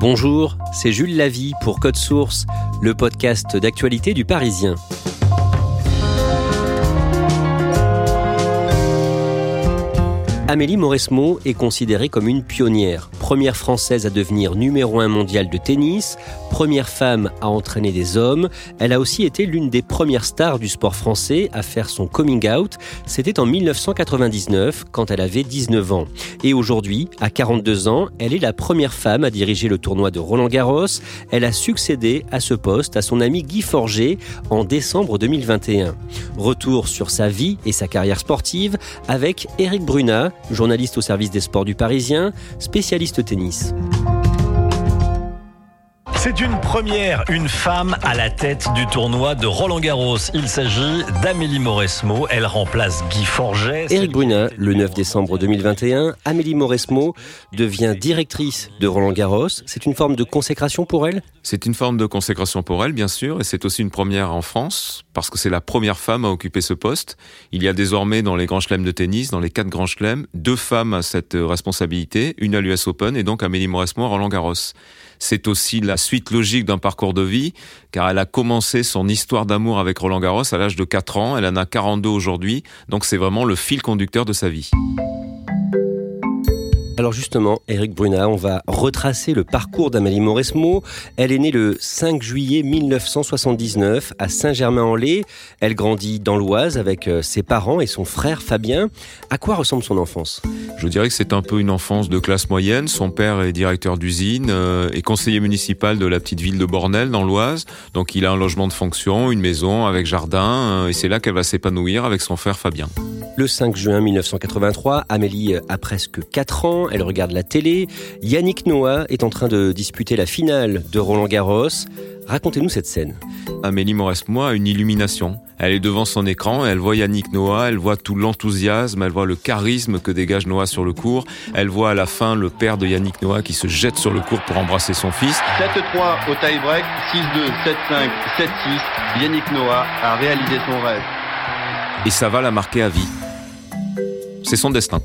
Bonjour, c'est Jules Lavie pour Code Source, le podcast d'actualité du Parisien. Amélie Mauresmo est considérée comme une pionnière, première française à devenir numéro un mondial de tennis, première femme à entraîner des hommes. Elle a aussi été l'une des premières stars du sport français à faire son coming out. C'était en 1999 quand elle avait 19 ans. Et aujourd'hui, à 42 ans, elle est la première femme à diriger le tournoi de Roland Garros. Elle a succédé à ce poste à son ami Guy Forger en décembre 2021. Retour sur sa vie et sa carrière sportive avec Eric Brunat, journaliste au service des sports du Parisien, spécialiste tennis. C'est une première, une femme à la tête du tournoi de Roland Garros. Il s'agit d'Amélie Mauresmo. Elle remplace Guy Forget. Éric Brunat, le 9 décembre 2021, Amélie Mauresmo devient directrice de Roland Garros. C'est une forme de consécration pour elle? C'est une forme de consécration pour elle, bien sûr, et c'est aussi une première en France, parce que c'est la première femme à occuper ce poste. Il y a désormais dans les grands chelems de tennis, dans les quatre grands chelems, deux femmes à cette responsabilité, une à l'US Open et donc Amélie Mauresmo à Roland Garros c'est aussi la suite logique d'un parcours de vie, car elle a commencé son histoire d'amour avec Roland Garros à l'âge de 4 ans, elle en a 42 aujourd'hui, donc c'est vraiment le fil conducteur de sa vie. Alors justement, Eric Brunat, on va retracer le parcours d'Amélie Mauresmo. Elle est née le 5 juillet 1979 à Saint-Germain-en-Laye. Elle grandit dans l'Oise avec euh, ses parents et son frère Fabien. À quoi ressemble son enfance? Je dirais que c'est un peu une enfance de classe moyenne. Son père est directeur d'usine euh, et conseiller municipal de la petite ville de Bornel dans l'Oise. Donc il a un logement de fonction, une maison avec jardin euh, et c'est là qu'elle va s'épanouir avec son frère Fabien. Le 5 juin 1983, Amélie a presque 4 ans elle regarde la télé. Yannick Noah est en train de disputer la finale de Roland Garros. Racontez-nous cette scène. Amélie Mauresmo a une illumination. Elle est devant son écran, elle voit Yannick Noah, elle voit tout l'enthousiasme, elle voit le charisme que dégage Noah sur le court, elle voit à la fin le père de Yannick Noah qui se jette sur le court pour embrasser son fils. 7-3 au tie-break, 6-2, 7-5, 7-6, Yannick Noah a réalisé son rêve. Et ça va la marquer à vie. C'est son destin.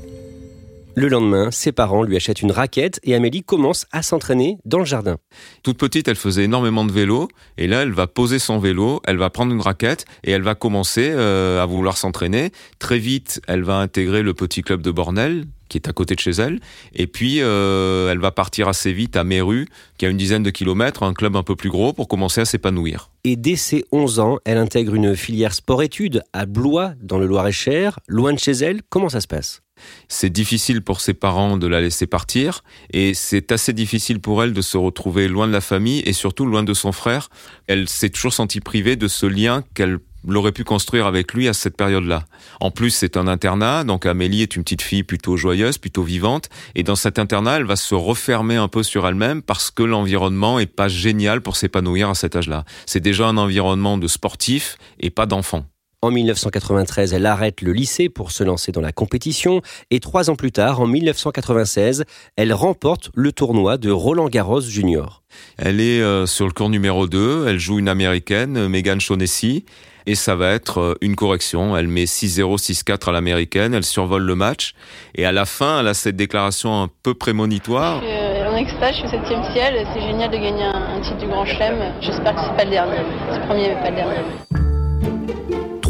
Le lendemain, ses parents lui achètent une raquette et Amélie commence à s'entraîner dans le jardin. Toute petite, elle faisait énormément de vélo et là, elle va poser son vélo, elle va prendre une raquette et elle va commencer euh, à vouloir s'entraîner. Très vite, elle va intégrer le petit club de Bornel qui est à côté de chez elle. Et puis, euh, elle va partir assez vite à Méru, qui a une dizaine de kilomètres, un club un peu plus gros, pour commencer à s'épanouir. Et dès ses 11 ans, elle intègre une filière sport-études à Blois, dans le Loir-et-Cher, loin de chez elle. Comment ça se passe? C'est difficile pour ses parents de la laisser partir et c'est assez difficile pour elle de se retrouver loin de la famille et surtout loin de son frère. Elle s'est toujours sentie privée de ce lien qu'elle l'aurait pu construire avec lui à cette période-là. En plus, c'est un internat, donc Amélie est une petite fille plutôt joyeuse, plutôt vivante, et dans cet internat, elle va se refermer un peu sur elle-même parce que l'environnement est pas génial pour s'épanouir à cet âge-là. C'est déjà un environnement de sportif et pas d'enfant. En 1993, elle arrête le lycée pour se lancer dans la compétition et trois ans plus tard, en 1996, elle remporte le tournoi de Roland Garros Junior. Elle est euh, sur le cours numéro 2, elle joue une américaine, Megan Shaughnessy, et ça va être euh, une correction. Elle met 6-0, 6-4 à l'américaine, elle survole le match et à la fin, elle a cette déclaration un peu prémonitoire. Je suis en extase, je suis au septième ciel, c'est génial de gagner un, titre du Grand Chelem. J'espère que c'est pas le dernier. C'est le premier mais pas le dernier.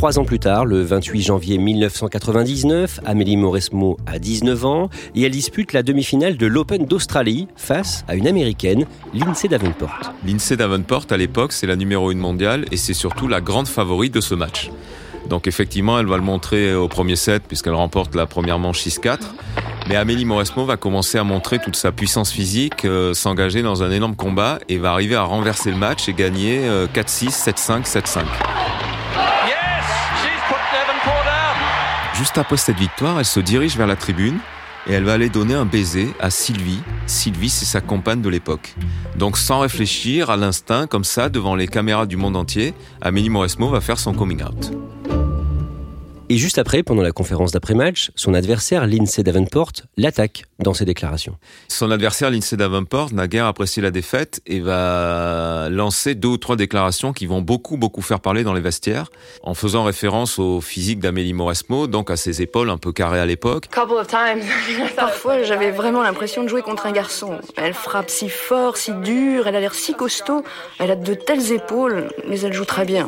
Trois ans plus tard, le 28 janvier 1999, Amélie Mauresmo a 19 ans et elle dispute la demi-finale de l'Open d'Australie face à une américaine, Lindsay Davenport. Lindsay Davenport, à l'époque, c'est la numéro 1 mondiale et c'est surtout la grande favorite de ce match. Donc effectivement, elle va le montrer au premier set puisqu'elle remporte la première manche 6-4. Mais Amélie Mauresmo va commencer à montrer toute sa puissance physique, euh, s'engager dans un énorme combat et va arriver à renverser le match et gagner 4-6, 7-5, 7-5. Juste après cette victoire, elle se dirige vers la tribune et elle va aller donner un baiser à Sylvie. Sylvie, c'est sa compagne de l'époque. Donc sans réfléchir, à l'instinct, comme ça, devant les caméras du monde entier, Amélie Mauresmo va faire son coming out. Et juste après, pendant la conférence d'après-match, son adversaire, Lindsay Davenport, l'attaque dans ses déclarations. Son adversaire, Lindsay Davenport, n'a guère apprécié la défaite et va lancer deux ou trois déclarations qui vont beaucoup, beaucoup faire parler dans les vestiaires, en faisant référence au physique d'Amélie Mauresmo, donc à ses épaules un peu carrées à l'époque. Parfois, j'avais vraiment l'impression de jouer contre un garçon. Elle frappe si fort, si dur, elle a l'air si costaud, elle a de telles épaules, mais elle joue très bien.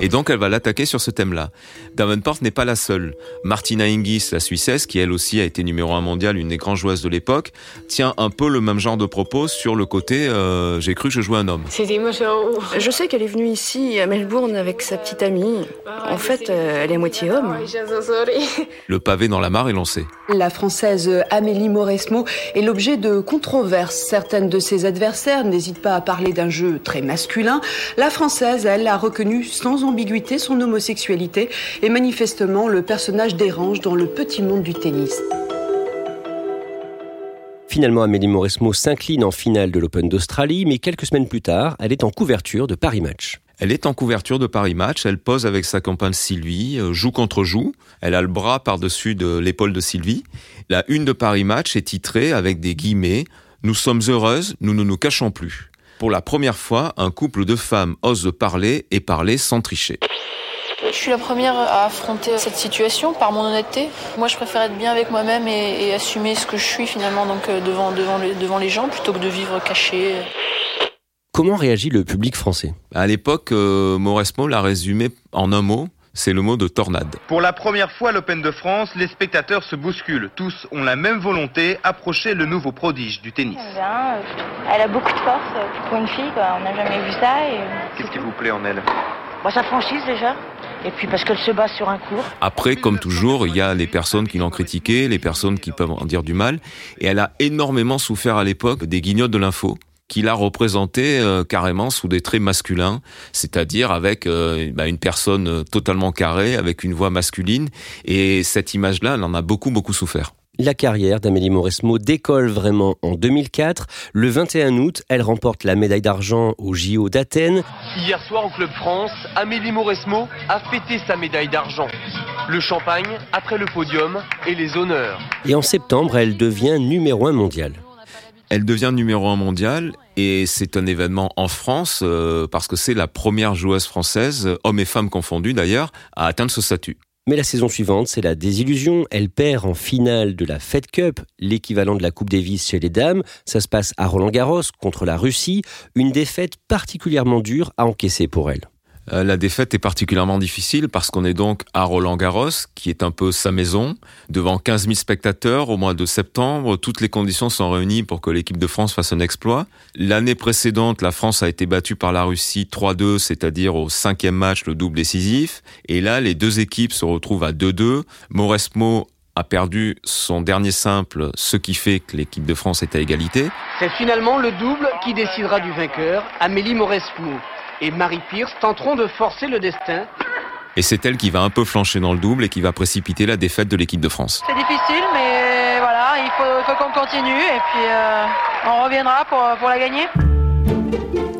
Et donc, elle va l'attaquer sur ce thème-là. Davenport n'est pas la seule. Martina Hingis, la Suissesse, qui elle aussi a été numéro un mondial, une des grandes joueuses de l'époque, tient un peu le même genre de propos sur le côté euh, j'ai cru que je jouais un homme. Je sais qu'elle est venue ici à Melbourne avec sa petite amie. En fait, euh, elle est moitié homme. Le pavé dans la mare est lancé. La française Amélie Mauresmo est l'objet de controverses. Certaines de ses adversaires n'hésitent pas à parler d'un jeu très masculin. La française, elle, a reconnu sans ambiguïté son homosexualité et manifestement le personnage dérange dans le petit monde du tennis. Finalement, Amélie Mauresmo s'incline en finale de l'Open d'Australie, mais quelques semaines plus tard, elle est en couverture de Paris Match. Elle est en couverture de Paris Match, elle pose avec sa compagne Sylvie, euh, joue contre joue, elle a le bras par-dessus de l'épaule de Sylvie. La une de Paris Match est titrée avec des guillemets Nous sommes heureuses, nous ne nous cachons plus. Pour la première fois, un couple de femmes ose parler et parler sans tricher. Je suis la première à affronter cette situation par mon honnêteté. Moi, je préfère être bien avec moi-même et, et assumer ce que je suis finalement donc euh, devant, devant, les, devant les gens plutôt que de vivre caché. Comment réagit le public français? À l'époque, euh, Mauresmo l'a résumé en un mot. C'est le mot de tornade. Pour la première fois à l'Open de France, les spectateurs se bousculent. Tous ont la même volonté, approcher le nouveau prodige du tennis. Bien, elle a beaucoup de force pour une fille, quoi. on n'a jamais vu ça. Et... Qu'est-ce qui vous plaît en elle? Bah, Sa franchise déjà, et puis parce qu'elle se bat sur un cours. Après, comme toujours, il y a les personnes qui l'ont critiqué, les personnes qui peuvent en dire du mal. Et elle a énormément souffert à l'époque des guignols de l'info qu'il a représenté euh, carrément sous des traits masculins, c'est-à-dire avec euh, bah, une personne totalement carrée, avec une voix masculine. Et cette image-là, elle en a beaucoup, beaucoup souffert. La carrière d'Amélie Mauresmo décolle vraiment en 2004. Le 21 août, elle remporte la médaille d'argent au JO d'Athènes. Hier soir au Club France, Amélie Mauresmo a fêté sa médaille d'argent. Le champagne après le podium et les honneurs. Et en septembre, elle devient numéro un mondial. Elle devient numéro un mondial et c'est un événement en France euh, parce que c'est la première joueuse française, hommes et femmes confondus d'ailleurs, à atteindre ce statut. Mais la saison suivante, c'est la désillusion. Elle perd en finale de la Fed Cup, l'équivalent de la Coupe Davis chez les dames. Ça se passe à Roland-Garros contre la Russie. Une défaite particulièrement dure à encaisser pour elle. Euh, la défaite est particulièrement difficile parce qu'on est donc à Roland-Garros, qui est un peu sa maison, devant 15 000 spectateurs au mois de septembre. Toutes les conditions sont réunies pour que l'équipe de France fasse un exploit. L'année précédente, la France a été battue par la Russie 3-2, c'est-à-dire au cinquième match, le double décisif. Et là, les deux équipes se retrouvent à 2-2. Mauresmo a perdu son dernier simple, ce qui fait que l'équipe de France est à égalité. C'est finalement le double qui décidera du vainqueur, Amélie Mauresmo et Marie Pierce tenteront de forcer le destin. Et c'est elle qui va un peu flancher dans le double et qui va précipiter la défaite de l'équipe de France. C'est difficile, mais voilà, il faut, faut qu'on continue et puis euh, on reviendra pour, pour la gagner.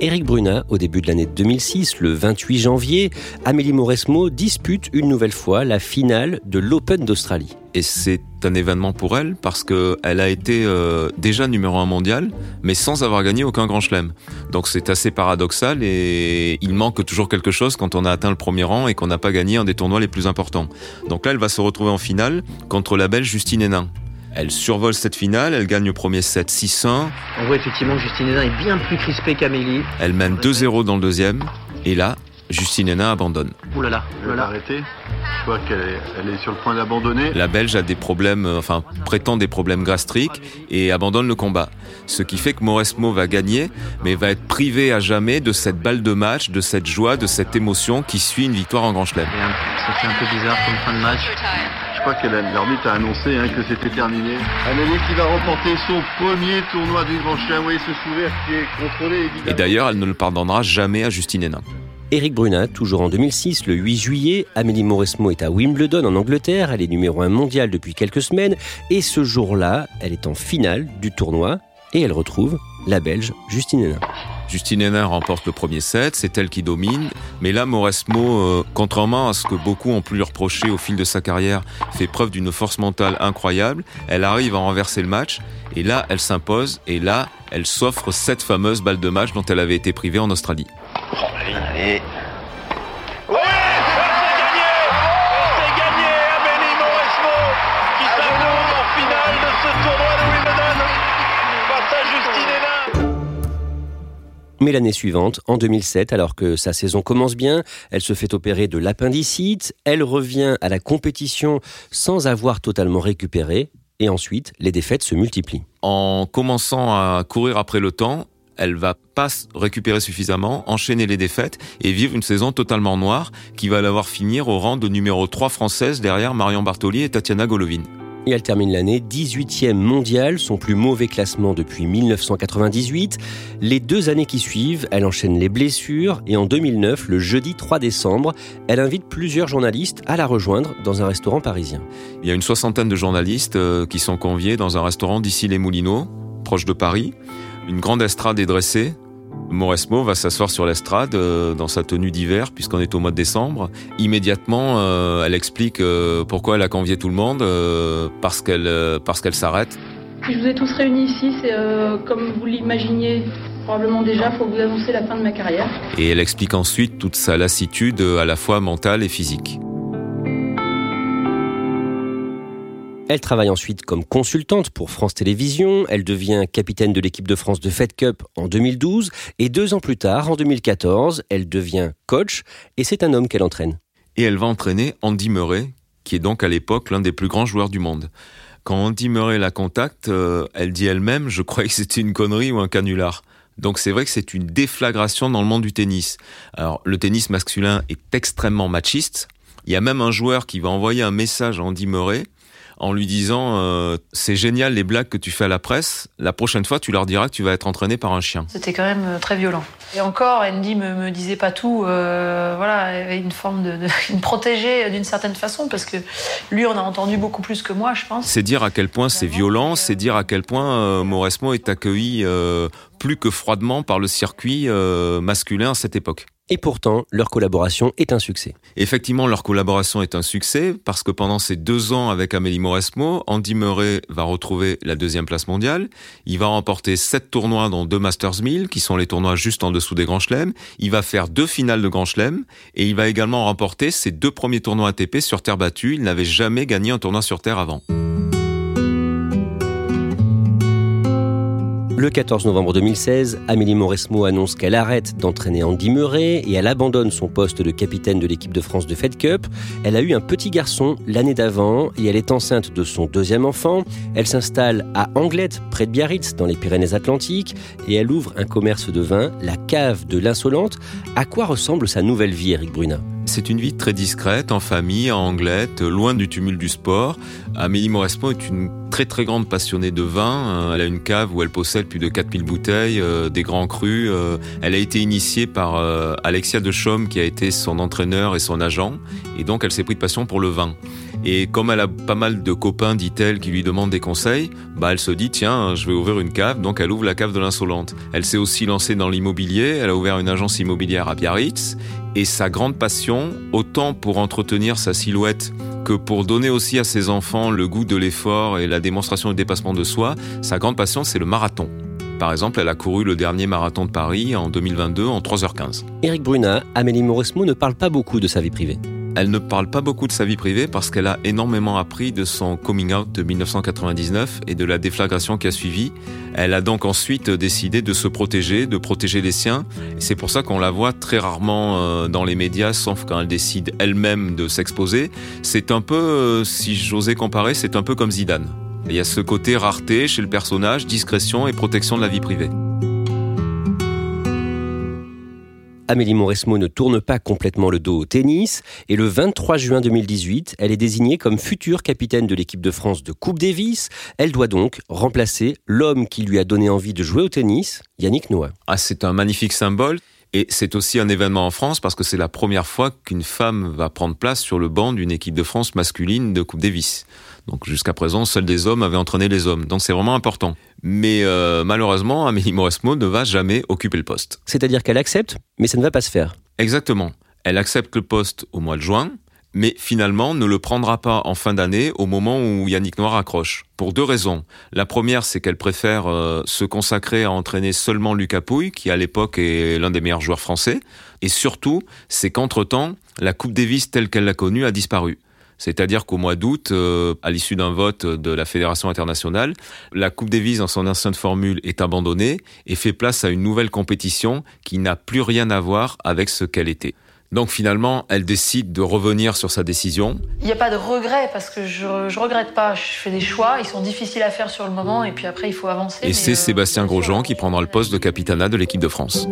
Éric Brunat, au début de l'année 2006, le 28 janvier, Amélie Mauresmo dispute une nouvelle fois la finale de l'Open d'Australie. Et c'est un événement pour elle parce que elle a été euh, déjà numéro un mondial, mais sans avoir gagné aucun grand chelem. Donc c'est assez paradoxal et il manque toujours quelque chose quand on a atteint le premier rang et qu'on n'a pas gagné un des tournois les plus importants. Donc là, elle va se retrouver en finale contre la Belge Justine Hénin. Elle survole cette finale, elle gagne le premier set 6-1. On voit effectivement que Justine Hénin est bien plus crispée qu'Amélie. Elle mène 2-0 dans le deuxième. Et là, Justine Hénin abandonne. Ouh là là, elle a arrêté. Je vois qu'elle est, elle est sur le point d'abandonner. La Belge a des problèmes, euh, enfin prétend des problèmes gastriques et abandonne le combat. Ce qui fait que Mauresmo va gagner, mais va être privé à jamais de cette balle de match, de cette joie, de cette émotion qui suit une victoire en Grand Chelem. Ça fait un peu bizarre comme fin de match. Je crois que l'arbitre a annoncé hein, que c'était terminé. Amélie qui va remporter son premier tournoi du Grand Chelem. Vous voyez ce sourire qui est contrôlé. Évidemment. Et d'ailleurs, elle ne le pardonnera jamais à Justine Hénin. Éric Brunat, toujours en 2006, le 8 juillet, Amélie Mauresmo est à Wimbledon en Angleterre, elle est numéro 1 mondial depuis quelques semaines, et ce jour-là, elle est en finale du tournoi, et elle retrouve la Belge Justine Hénin. Justine Hénin remporte le premier set, c'est elle qui domine, mais là Mauresmo, euh, contrairement à ce que beaucoup ont pu lui reprocher au fil de sa carrière, fait preuve d'une force mentale incroyable, elle arrive à renverser le match, et là elle s'impose, et là elle s'offre cette fameuse balle de match dont elle avait été privée en Australie. Mais l'année suivante, en 2007, alors que sa saison commence bien, elle se fait opérer de l'appendicite, elle revient à la compétition sans avoir totalement récupéré, et ensuite, les défaites se multiplient. En commençant à courir après le temps, elle va pas récupérer suffisamment, enchaîner les défaites et vivre une saison totalement noire qui va l'avoir finir au rang de numéro 3 française derrière Marion Bartoli et Tatiana Golovin. Et elle termine l'année 18e mondiale, son plus mauvais classement depuis 1998. Les deux années qui suivent, elle enchaîne les blessures et en 2009, le jeudi 3 décembre, elle invite plusieurs journalistes à la rejoindre dans un restaurant parisien. Il y a une soixantaine de journalistes euh, qui sont conviés dans un restaurant d'ici les Moulineaux, proche de Paris. Une grande estrade est dressée. Mauresmo va s'asseoir sur l'estrade euh, dans sa tenue d'hiver puisqu'on est au mois de décembre. Immédiatement, euh, elle explique euh, pourquoi elle a convié tout le monde parce qu'elle parce qu'elle s'arrête. Si je vous ai tous réunis ici, c'est comme vous l'imaginiez probablement déjà pour vous annoncer la fin de ma carrière. Et elle explique ensuite toute sa lassitude à la fois mentale et physique. Elle travaille ensuite comme consultante pour France Télévisions, elle devient capitaine de l'équipe de France de Fed Cup en 2012 et deux ans plus tard, en 2014, elle devient coach et c'est un homme qu'elle entraîne. Et elle va entraîner Andy Murray, qui est donc à l'époque l'un des plus grands joueurs du monde. Quand Andy Murray la contacte, euh, elle dit elle-même, je croyais que c'était une connerie ou un canular. Donc c'est vrai que c'est une déflagration dans le monde du tennis. Alors le tennis masculin est extrêmement machiste. Il y a même un joueur qui va envoyer un message à Andy Murray en lui disant euh, c'est génial les blagues que tu fais à la presse. La prochaine fois, tu leur diras que tu vas être entraîné par un chien. C'était quand même euh, très violent. Et encore, Andy me, me disait pas tout. euh, voilà, avait une forme de, de d'une certaine façon parce que lui, on a entendu beaucoup plus que moi, je pense. C'est dire à quel point c'est violent, c'est dire à quel point euh, Mauresmo est accueilli euh, plus que froidement par le circuit euh, masculin à cette époque. Et pourtant, leur collaboration est un succès. Effectivement, leur collaboration est un succès parce que pendant ces deux ans avec Amélie Mauresmo, Andy Murray va retrouver la deuxième place mondiale. Il va remporter sept tournois dont deux Masters 1000, qui sont les tournois juste en dessous des Grands Chelems. Il va faire deux finales de Grands Chelems et il va également remporter ses deux premiers tournois ATP sur terre battue. Il n'avait jamais gagné un tournoi sur terre avant. Le 14 novembre 2016, Amélie Mauresmo annonce qu'elle arrête d'entraîner Andy Murray et elle abandonne son poste de capitaine de l'équipe de France de Fed Cup. Elle a eu un petit garçon l'année d'avant et elle est enceinte de son deuxième enfant. Elle s'installe à Anglette, près de Biarritz, dans les Pyrénées-Atlantiques, et elle ouvre un commerce de vin, la cave de l'Insolente. À quoi ressemble sa nouvelle vie, Eric Bruna C'est une vie très discrète, en famille, à Anglette, loin du tumulte du sport. Amélie Mauresmo est une très très grande passionnée de vin. Elle a une cave où elle possède plus de 4000 bouteilles, euh, des grands crus. Euh, elle a été initiée par euh, Alexia de Chaume qui a été son entraîneur et son agent. Et donc elle s'est pris de passion pour le vin. Et comme elle a pas mal de copains, dit-elle, qui lui demandent des conseils, bah elle se dit tiens, je vais ouvrir une cave. Donc elle ouvre la cave de l'insolente. Elle s'est aussi lancée dans l'immobilier. Elle a ouvert une agence immobilière à Biarritz. Et sa grande passion, autant pour entretenir sa silhouette que pour donner aussi à ses enfants le goût de l'effort et la démonstration du dépassement de soi, sa grande passion, c'est le marathon. Par exemple, elle a couru le dernier marathon de Paris en 2022 en 3h15. Eric Bruna, Amélie Mauresmo ne parle pas beaucoup de sa vie privée. Elle ne parle pas beaucoup de sa vie privée parce qu'elle a énormément appris de son coming out de 1999 et de la déflagration qui a suivi. Elle a donc ensuite décidé de se protéger, de protéger les siens. C'est pour ça qu'on la voit très rarement euh, dans les médias, sauf quand elle décide elle-même de s'exposer. C'est un peu, euh, si j'osais comparer, c'est un peu comme Zidane. Il y a ce côté rareté chez le personnage, discrétion et protection de la vie privée. Amélie Mauresmo ne tourne pas complètement le dos au tennis et le 23 juin 2018, elle est désignée comme future capitaine de l'équipe de France de Coupe Davis. Elle doit donc remplacer l'homme qui lui a donné envie de jouer au tennis, Yannick Noah. Ah, c'est un magnifique symbole. Et c'est aussi un événement en France parce que c'est la première fois qu'une femme va prendre place sur le banc d'une équipe de France masculine de Coupe Davis. Donc jusqu'à présent, seuls des hommes avaient entraîné les hommes. Donc c'est vraiment important. Mais euh, malheureusement, Amélie Mauresmo ne va jamais occuper le poste. C'est-à-dire qu'elle accepte, mais ça ne va pas se faire. Exactement. Elle accepte le poste au mois de juin, mais finalement ne le prendra pas en fin d'année au moment où Yannick Noir accroche. Pour deux raisons. La première, c'est qu'elle préfère euh, se consacrer à entraîner seulement Lucas Pouille, qui à l'époque est l'un des meilleurs joueurs français. Et surtout, c'est qu'entre-temps, la Coupe Davis telle qu'elle l'a connue a disparu. C'est-à-dire qu'au mois d'août, euh, à l'issue d'un vote de la Fédération internationale, la Coupe Davis en son ancienne formule est abandonnée et fait place à une nouvelle compétition qui n'a plus rien à voir avec ce qu'elle était. Donc finalement, elle décide de revenir sur sa décision. Il n'y a pas de regret parce que je, je regrette pas. Je fais des choix, ils sont difficiles à faire sur le moment et puis après il faut avancer. Et c'est euh, Sébastien Grosjean qui prendra le poste de capitana de l'équipe de France.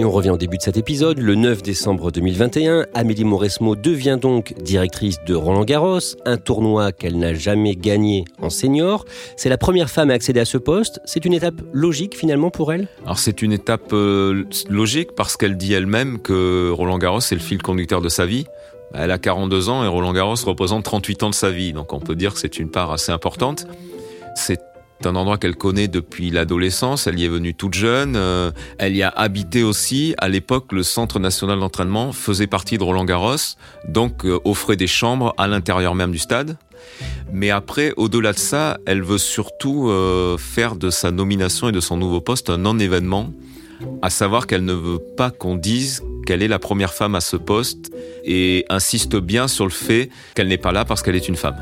Et on revient au début de cet épisode. Le 9 décembre 2021, Amélie Mauresmo devient donc directrice de Roland Garros, un tournoi qu'elle n'a jamais gagné en senior. C'est la première femme à accéder à ce poste. C'est une étape logique finalement pour elle? Alors c'est une étape euh, logique parce qu'elle dit elle-même que Roland Garros est le fil conducteur de sa vie. Elle a 42 ans et Roland Garros représente 38 ans de sa vie, donc on peut dire que c'est une part assez importante. C'est c'est un endroit qu'elle connaît depuis l'adolescence, elle y est venue toute jeune, euh, elle y a habité aussi. À l'époque, le Centre national d'entraînement faisait partie de Roland Garros, donc euh, offrait des chambres à l'intérieur même du stade. Mais après, au-delà de ça, elle veut surtout euh, faire de sa nomination et de son nouveau poste un non-événement, à savoir qu'elle ne veut pas qu'on dise qu'elle est la première femme à ce poste et insiste bien sur le fait qu'elle n'est pas là parce qu'elle est une femme.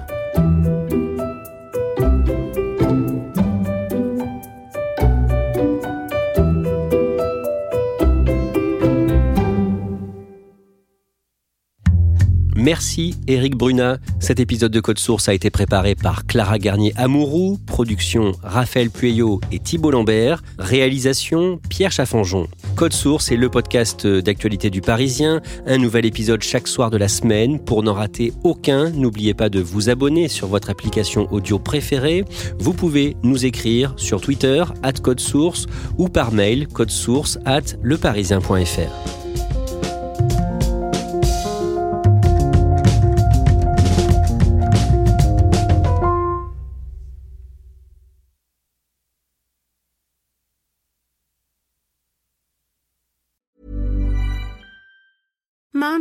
Merci Eric Bruna. Cet épisode de Code Source a été préparé par Clara Garnier Amourou, production Raphaël Pueyo et Thibault Lambert, réalisation Pierre Chaffanjon. Code Source est le podcast d'actualité du Parisien, un nouvel épisode chaque soir de la semaine. Pour n'en rater aucun, n'oubliez pas de vous abonner sur votre application audio préférée. Vous pouvez nous écrire sur Twitter, at Code Source, ou par mail, codesource at leparisien.fr.